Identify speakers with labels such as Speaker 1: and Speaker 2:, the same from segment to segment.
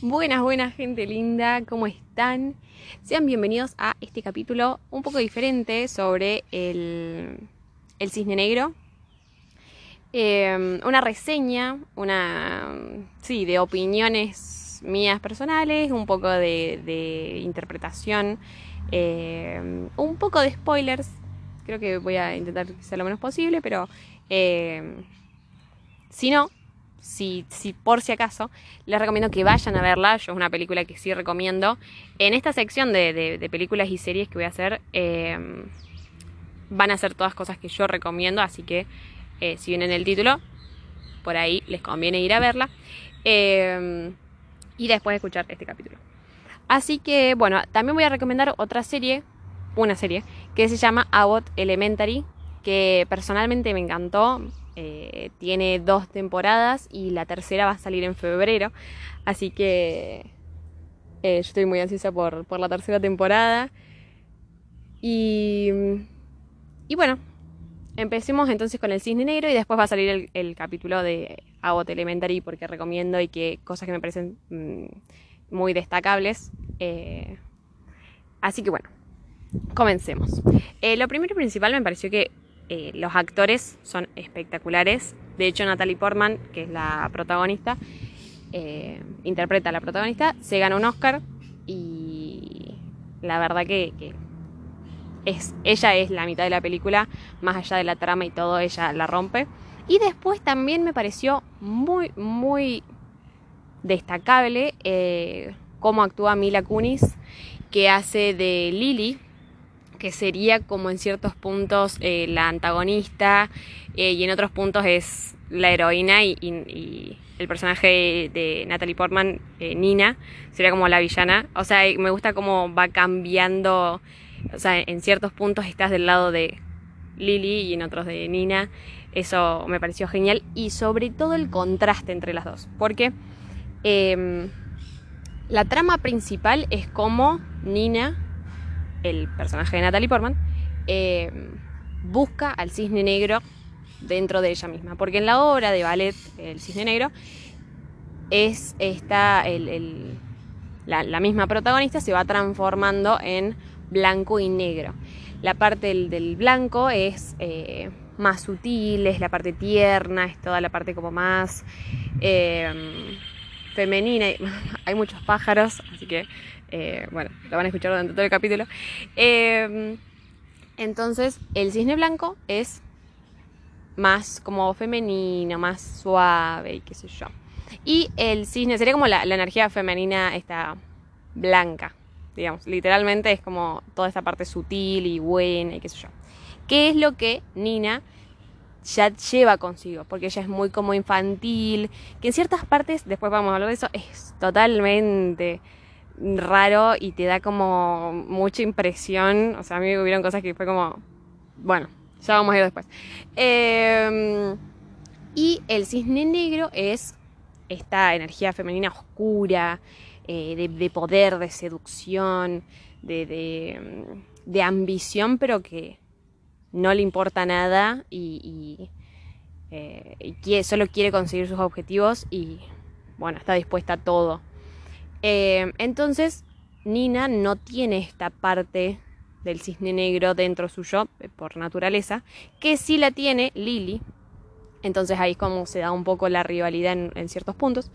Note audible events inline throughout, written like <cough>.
Speaker 1: Buenas, buenas, gente linda, ¿cómo están? Sean bienvenidos a este capítulo un poco diferente sobre el, cisne negro. Eh, una reseña, una. sí, de opiniones mías personales, un poco de, de interpretación, eh, un poco de spoilers. Creo que voy a intentar sea lo menos posible, pero. Eh, si no, si, por si acaso, les recomiendo que vayan a verla. Yo es una película que sí recomiendo. En esta sección de, películas y series que voy a hacer, eh, van a ser todas cosas que yo recomiendo. Así que eh, si vienen el título, por ahí les conviene ir a verla. Eh, y después escuchar este capítulo. Así que, bueno, también voy a recomendar otra serie, una serie, que se llama Abbott Elementary, que personalmente me encantó. Eh, tiene dos temporadas y la tercera va a salir en febrero. Así que eh, yo estoy muy ansiosa por, por, la tercera temporada. Y, y bueno, empecemos entonces con el cisne negro y después va a salir el, capítulo de Abbott Elementary porque recomiendo y que cosas que me parecen mmm, muy destacables. Eh, así que bueno, comencemos. Lo primero y principal me pareció que eh, los actores son espectaculares. De hecho, Natalie Portman, que es la protagonista, eh, interpreta a la protagonista, se gana un Oscar y la verdad que, es, ella es la mitad de la película, más allá de la trama y todo, ella la rompe. Y después también me pareció muy, muy destacable eh, cómo actúa Mila Kunis, que hace de Lily, que sería como en ciertos puntos eh, la antagonista eh, y en otros puntos es la heroína y, el personaje de Natalie Portman, eh, Nina, sería como la villana. O sea, me gusta cómo va cambiando, o sea, en ciertos puntos estás del lado de Lily y en otros de Nina. Eso me pareció genial y sobre todo el contraste entre las dos, porque eh, la trama principal es como Nina el personaje de Natalie Portman, eh, busca al cisne negro dentro de ella misma. Porque en la obra de ballet, El cisne negro, es esta, la, misma protagonista se va transformando en blanco y negro. La parte del, del blanco es eh, más sutil, es la parte tierna, es toda la parte como más eh, femenina. <laughs> Hay muchos pájaros, así que eh, bueno, lo van a escuchar durante todo el capítulo. Eh, entonces, el cisne blanco es más como femenino, más suave y qué sé yo. Y el cisne sería como la, la energía femenina esta blanca, digamos. Literalmente es como toda esta parte sutil y buena y qué sé yo. ¿Qué es lo que Nina ya lleva consigo? Porque ella es muy como infantil, que en ciertas partes, después vamos a hablar de eso, es totalmente raro y te da como mucha impresión. O sea, a mí hubieron cosas que fue como, bueno, ya vamos a ir después. Eh, y el cisne negro es esta energía femenina oscura, eh, de, de, poder, de seducción, de, de, ambición, pero que no le importa nada y, y, eh, solo quiere conseguir sus objetivos y, bueno, está dispuesta a todo. Eh, entonces, Nina no tiene esta parte del cisne negro dentro suyo, eh, por naturaleza, que sí la tiene Lily. Entonces ahí es como se da un poco la rivalidad en, ciertos puntos.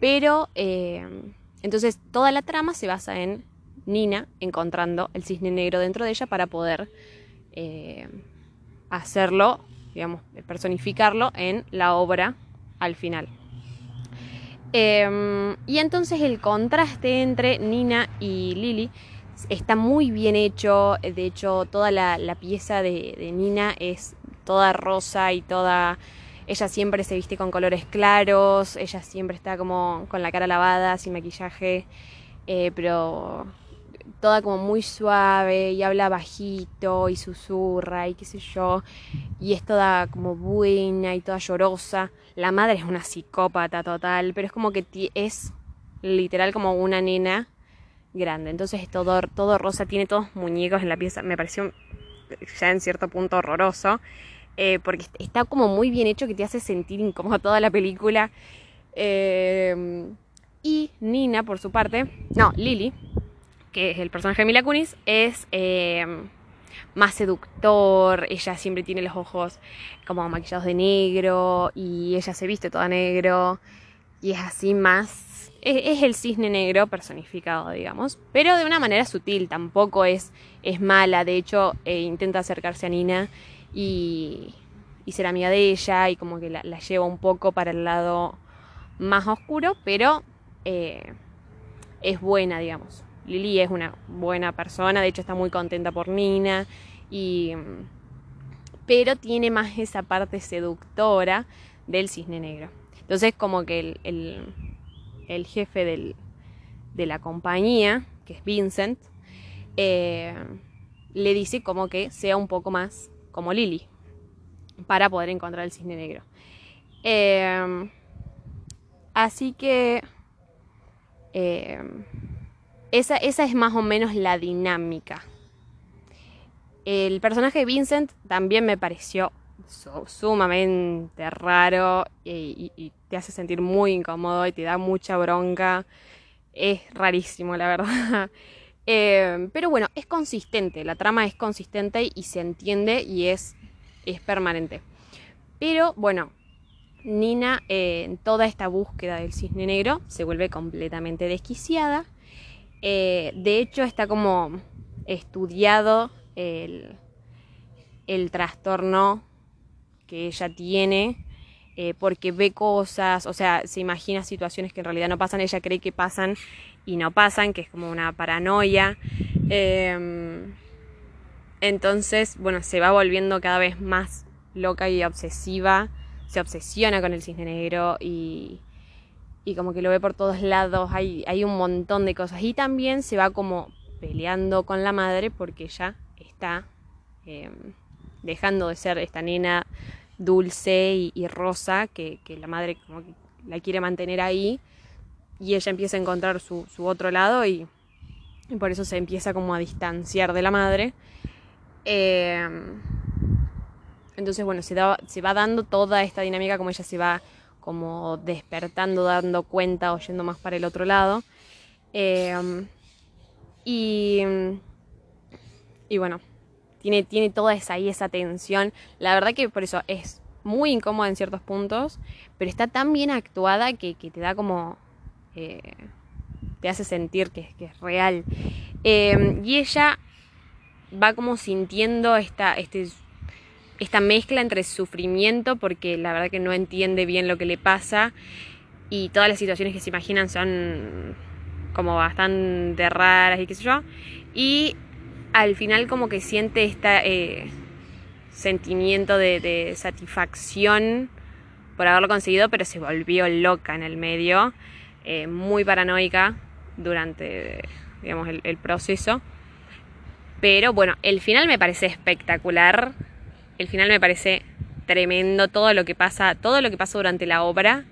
Speaker 1: Pero, eh, entonces toda la trama se basa en Nina encontrando el cisne negro dentro de ella para poder eh, hacerlo, digamos, personificarlo en la obra al final. Eh, y entonces el contraste entre Nina y Lily está muy bien hecho. De hecho, toda la, la pieza de, de, Nina es toda rosa y toda... Ella siempre se viste con colores claros, ella siempre está como con la cara lavada, sin maquillaje, eh, pero toda como muy suave y habla bajito y susurra y qué sé yo, y es toda como buena y toda llorosa. La madre es una psicópata total, pero es como que es literal como una nena grande. Entonces es todo, todo rosa, tiene todos muñecos en la pieza. Me pareció ya en cierto punto horroroso, eh, porque está como muy bien hecho que te hace sentir incómodo toda la película. Eh, Y Nina, por su parte, no, Lily, que es el personaje de Mila Kunis, es eh, más seductor, ella siempre tiene los ojos como maquillados de negro y ella se viste toda negro y es así más... Es, el cisne negro personificado, digamos, pero de una manera sutil, tampoco es, es mala, de hecho eh, intenta acercarse a Nina y, y, ser amiga de ella y como que la, lleva un poco para el lado más oscuro, pero eh, es buena, digamos. Lily es una buena persona, de hecho está muy contenta por Nina, y, pero tiene más esa parte seductora del cisne negro. Entonces como que el, jefe de la compañía, que es Vincent, eh, le dice como que sea un poco más como Lily para poder encontrar el cisne negro. Eh, así que eh, esa, es más o menos la dinámica. El personaje de Vincent también me pareció sumamente raro y, te hace sentir muy incómodo y te da mucha bronca. Es rarísimo, la verdad. <laughs> Eh, pero bueno, es consistente, la trama es consistente y se entiende y es, es permanente. Pero bueno, Nina eh, en toda esta búsqueda del cisne negro se vuelve completamente desquiciada eh, de hecho, está como estudiado el, trastorno que ella tiene eh, porque ve cosas, o sea, se imagina situaciones que en realidad no pasan, ella cree que pasan y no pasan, que es como una paranoia. Em, entonces, bueno, se va volviendo cada vez más loca y obsesiva, se obsesiona con el cisne negro y, y como que lo ve por todos lados, hay, hay un montón de cosas. Y también se va como peleando con la madre porque ella está em, dejando de ser esta nena dulce y, rosa que, la madre como que la quiere mantener ahí y ella empieza a encontrar su, otro lado y, por eso se empieza como a distanciar de la madre. Em, entonces, bueno, se, da, se va dando toda esta dinámica como ella se va como despertando, dando cuenta o yendo más para el otro lado. Em, y, y bueno, tiene, tiene toda esa, ahí esa tensión. La verdad que por eso es muy incómoda en ciertos puntos, pero está tan bien actuada que, te da como... Eh, te hace sentir que, que es real. Em, y ella va como sintiendo esta, este esta mezcla entre sufrimiento, porque la verdad que no entiende bien lo que le pasa, y todas las situaciones que se imaginan son como bastante raras y qué sé yo, y al final como que siente este sentimiento de, satisfacción por haberlo conseguido, pero se volvió loca en el medio, eh, muy paranoica durante digamos, el proceso. Pero bueno, el final me parece espectacular. El final me parece tremendo, todo lo que pasa, todo lo que pasa durante la obra,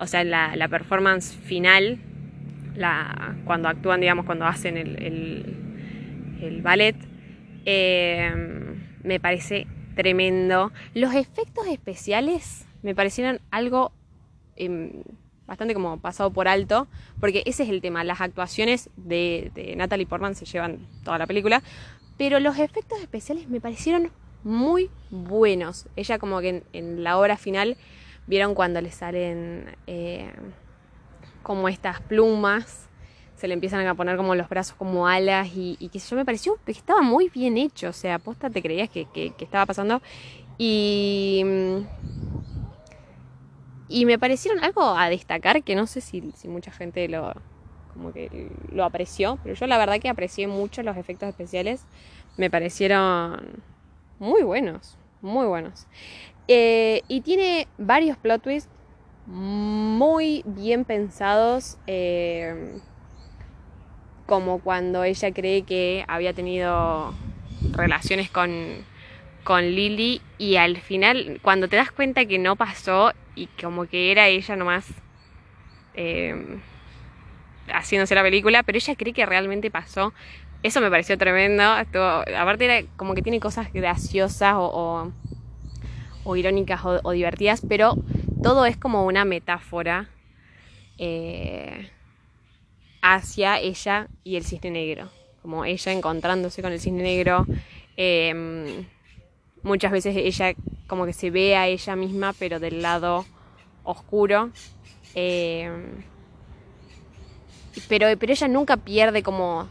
Speaker 1: o sea, la, performance final, la, cuando actúan, digamos, cuando hacen el, ballet, eh, me parece tremendo. Los efectos especiales me parecieron algo em, bastante como pasado por alto, porque ese es el tema, las actuaciones de, de Natalie Portman se llevan toda la película, pero los efectos especiales me parecieron muy buenos. Ella como que en, la obra final vieron cuando le salen eh, como estas plumas, se le empiezan a poner como los brazos como alas y, que yo me pareció que estaba muy bien hecho, o sea, aposta te creías que, estaba pasando. Y... Y me parecieron algo a destacar que no sé si, si mucha gente lo, como que lo apreció, pero yo la verdad que aprecié mucho los efectos especiales, me parecieron muy buenos, muy buenos. Eh, y tiene varios plot twists muy bien pensados, eh, como cuando ella cree que había tenido relaciones con, con Lily y al final, cuando te das cuenta que no pasó y como que era ella nomás eh, haciéndose la película, pero ella cree que realmente pasó, eso me pareció tremendo. aparte como que tiene cosas graciosas o, irónicas o, divertidas, pero todo es como una metáfora. Eh, hacia ella y el cisne negro. Como ella encontrándose con el cisne negro. Em, muchas veces ella como que se ve a ella misma, pero del lado oscuro. Em, pero, pero ella nunca pierde como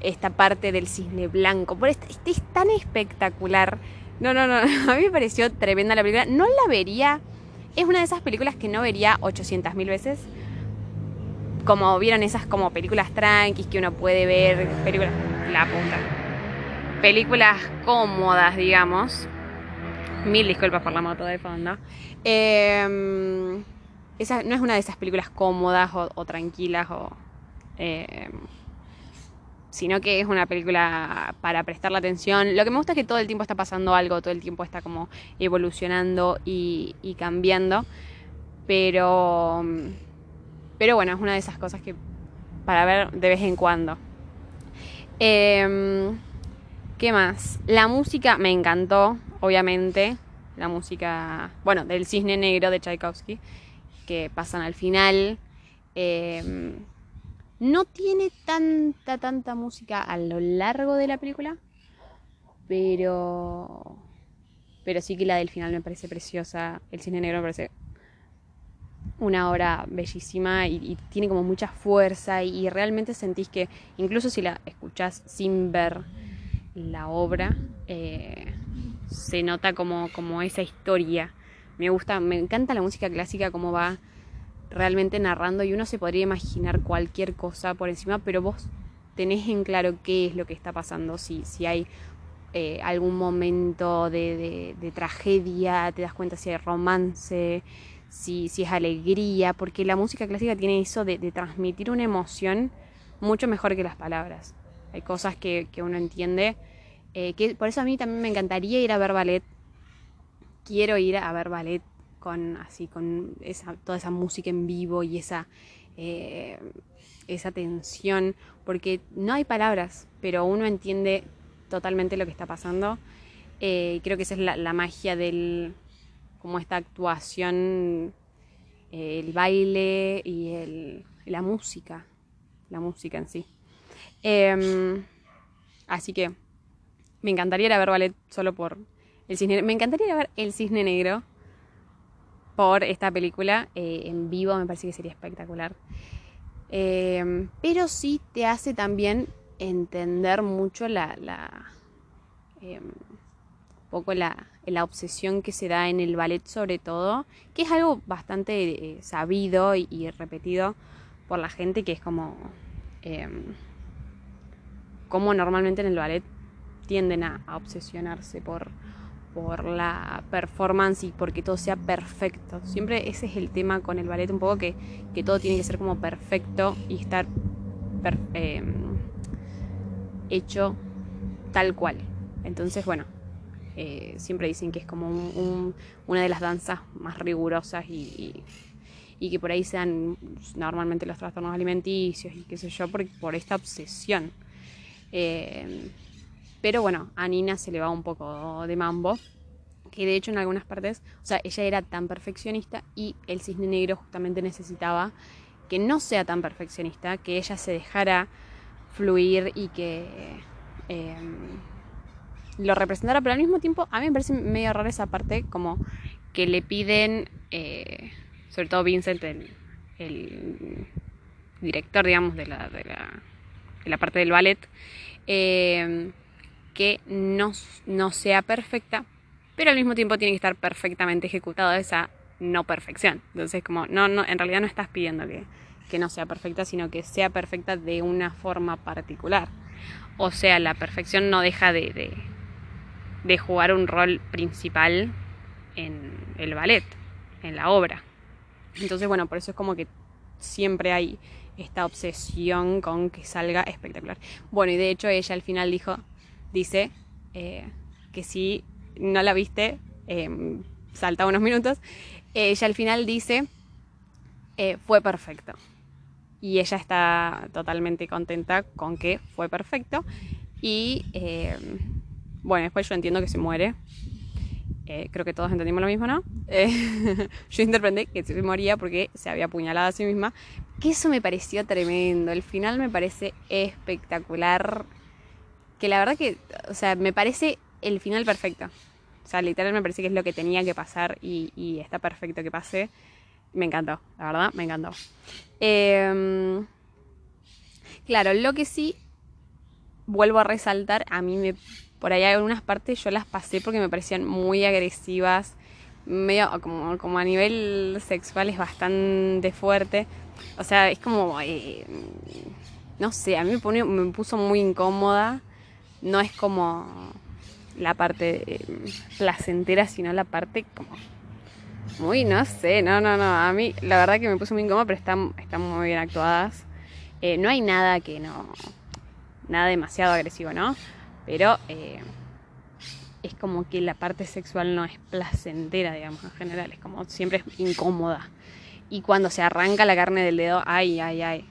Speaker 1: esta parte del cisne blanco. Por este, este es tan espectacular. No, no, no. <laughs> A mí me pareció tremenda la película. No la vería. Es una de esas películas que no vería 800.000 veces. Como vieron esas como películas tranquis que uno puede ver. Películas. La puta. Películas cómodas, digamos. Mil disculpas por la moto de fondo. Em, esa no es una de esas películas cómodas o, tranquilas o. Em, sino que es una película para prestar la atención. Lo que me gusta es que todo el tiempo está pasando algo, todo el tiempo está como evolucionando y, cambiando. Pero, pero bueno, es una de esas cosas que para ver de vez en cuando. Em, ¿Qué más? La música me encantó, obviamente. La música, bueno, del Cisne Negro de Tchaikovsky, que pasan al final. Eh, no tiene tanta, tanta música a lo largo de la película, pero. Pero sí que la del final me parece preciosa. El cine negro me parece una obra bellísima y, tiene como mucha fuerza y, realmente sentís que incluso si la escuchás sin ver la obra, eh, se nota como, como esa historia. Me gusta, me encanta la música clásica, cómo va realmente narrando y uno se podría imaginar cualquier cosa por encima, pero vos tenés en claro qué es lo que está pasando, si, si hay eh, algún momento de, tragedia, te das cuenta si hay romance, si, si, es alegría, porque la música clásica tiene eso de, transmitir una emoción mucho mejor que las palabras. Hay cosas que, uno entiende, eh, que por eso a mí también me encantaría ir a ver ballet. Quiero ir a ver ballet con así con esa, toda esa música en vivo y esa eh, esa tensión porque no hay palabras pero uno entiende totalmente lo que está pasando. Eh, creo que esa es la, magia del como esta actuación eh, el baile y el, la música la música en sí. Em, así que me encantaría ver ballet solo por el cisne me encantaría ver el cisne negro por esta película eh, en vivo, me parece que sería espectacular. Eh, pero sí te hace también entender mucho la, em, poco la, obsesión que se da en el ballet sobre todo, que es algo bastante eh, sabido y, repetido por la gente, que es como, em, como normalmente en el ballet tienden a obsesionarse por, por la performance y porque todo sea perfecto. Siempre ese es el tema con el ballet, un poco que, todo tiene que ser como perfecto y estar em, hecho tal cual. Entonces, bueno, eh, siempre dicen que es como una de las danzas más rigurosas y, que por ahí sean normalmente los trastornos alimenticios y qué sé yo, por, por esta obsesión. Eh, pero bueno, a Nina se le va un poco de mambo. Que de hecho en algunas partes, o sea, ella era tan perfeccionista y el cisne negro justamente necesitaba que no sea tan perfeccionista, que ella se dejara fluir y que em, lo representara, pero al mismo tiempo a mí me parece medio raro esa parte, como que le piden, eh, sobre todo Vincent, el, director, digamos, de la, de la, de la parte del ballet, eh, que no, no sea perfecta, pero al mismo tiempo tiene que estar perfectamente ejecutada esa no perfección. Entonces, como, no, no, en realidad no estás pidiendo que, que no sea perfecta, sino que sea perfecta de una forma particular. O sea, la perfección no deja de, de, de jugar un rol principal en el ballet, en la obra. Entonces, bueno, por eso es como que siempre hay esta obsesión con que salga espectacular. Bueno, y de hecho ella al final dijo, dice eh, que si no la viste, eh, salta unos minutos, ella al final dice, eh, fue perfecto. Y ella está totalmente contenta con que fue perfecto. Y bueno, después yo entiendo que se muere. Creo que todos entendimos lo mismo, ¿no? <laughs> Yo interpreté que se moría porque se había apuñalado a sí misma. Que eso me pareció tremendo. El final me parece espectacular. Que la verdad que, o sea, me parece el final perfecto. O sea, literal me parece que es lo que tenía que pasar y, está perfecto que pase. Me encantó, la verdad, me encantó. Em, claro, lo que sí vuelvo a resaltar, a mí me por ahí algunas partes yo las pasé porque me parecían muy agresivas, medio como, como a nivel sexual es bastante fuerte. O sea, es como, eh, no sé, a mí me, me puso muy incómoda. No es como la parte eh, placentera, sino la parte como muy, no sé, no, no, no. A mí la verdad que me puso muy incómoda, pero están, están muy bien actuadas. Eh, no hay nada que no, nada demasiado agresivo, ¿no? Pero eh, es como que la parte sexual no es placentera, digamos, en general. Es como siempre es incómoda. Y cuando se arranca la carne del dedo, ay, ay, ay.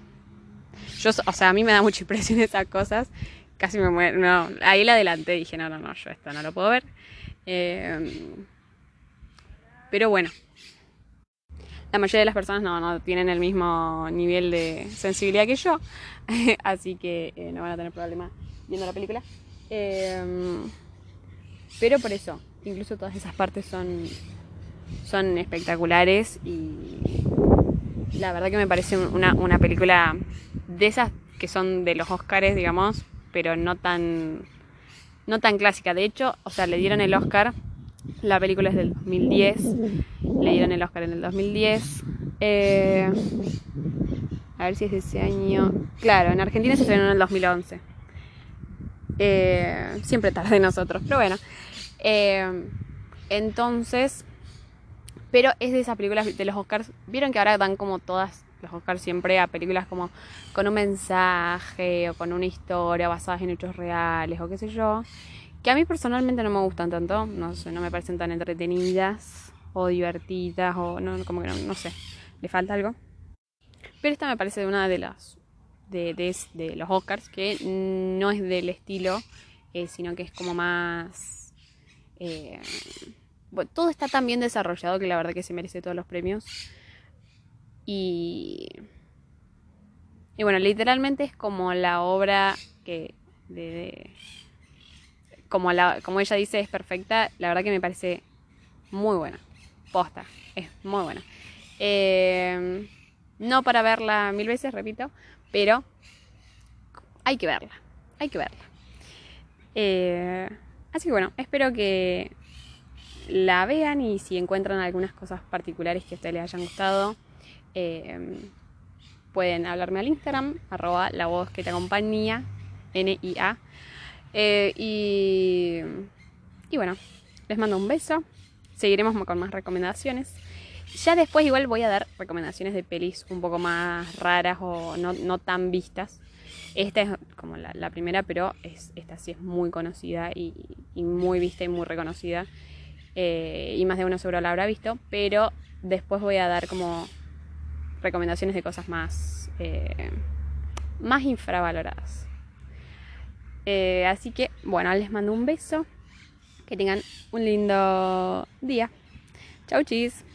Speaker 1: Yo, o sea, a mí me da mucha impresión <laughs> esas cosas. Casi me muero. No, ahí la adelanté. Dije, no, no, no, yo esto no lo puedo ver. Eh, pero bueno. La mayoría de las personas no, no tienen el mismo nivel de sensibilidad que yo. <laughs> Así que eh, no van a tener problema viendo la película. Em, pero por eso, incluso todas esas partes son, son espectaculares y la verdad que me parece una, una película de esas que son de los Oscars, digamos, pero no tan, no tan clásica. De hecho, o sea, le dieron el Oscar, la película es del 2010, le dieron el Oscar en el 2010. Eh, a ver si es ese año. Claro, en Argentina se estrenó en el 2011. Eh, siempre tarde nosotros, pero bueno. Eh, entonces, pero es de esas películas de los Oscars. Vieron que ahora dan como todas los Oscars siempre a películas como con un mensaje o con una historia basadas en hechos reales o qué sé yo. Que a mí personalmente no me gustan tanto, no sé, no me parecen tan entretenidas o divertidas o no, como que no, no sé, le falta algo. Pero esta me parece de una de las de, los Oscars, que no es del estilo, eh, sino que es como más... Eh, todo está tan bien desarrollado que la verdad que se merece todos los premios. Y... Bueno, literalmente es como la obra que... De, como, la, como ella dice, es perfecta. La verdad que me parece muy buena. Posta. Es muy buena. Eh, no para verla mil veces, repito, pero hay que verla, hay que verla. Eh, así que bueno, espero que la vean y si encuentran algunas cosas particulares que a ustedes les hayan gustado, eh, pueden hablarme al Instagram, arroba la voz que te acompaña, N-I-A. Eh, y, y bueno, les mando un beso. Seguiremos con más recomendaciones. Ya después igual voy a dar recomendaciones de pelis un poco más raras o no, tan vistas. Esta es como la, primera, pero es, esta sí es muy conocida y, muy vista y muy reconocida. Eh, y más de uno seguro la habrá visto. Pero después voy a dar como recomendaciones de cosas más, eh, más infravaloradas. Eh, así que, bueno, les mando un beso. Que tengan un lindo día. Chau, chis.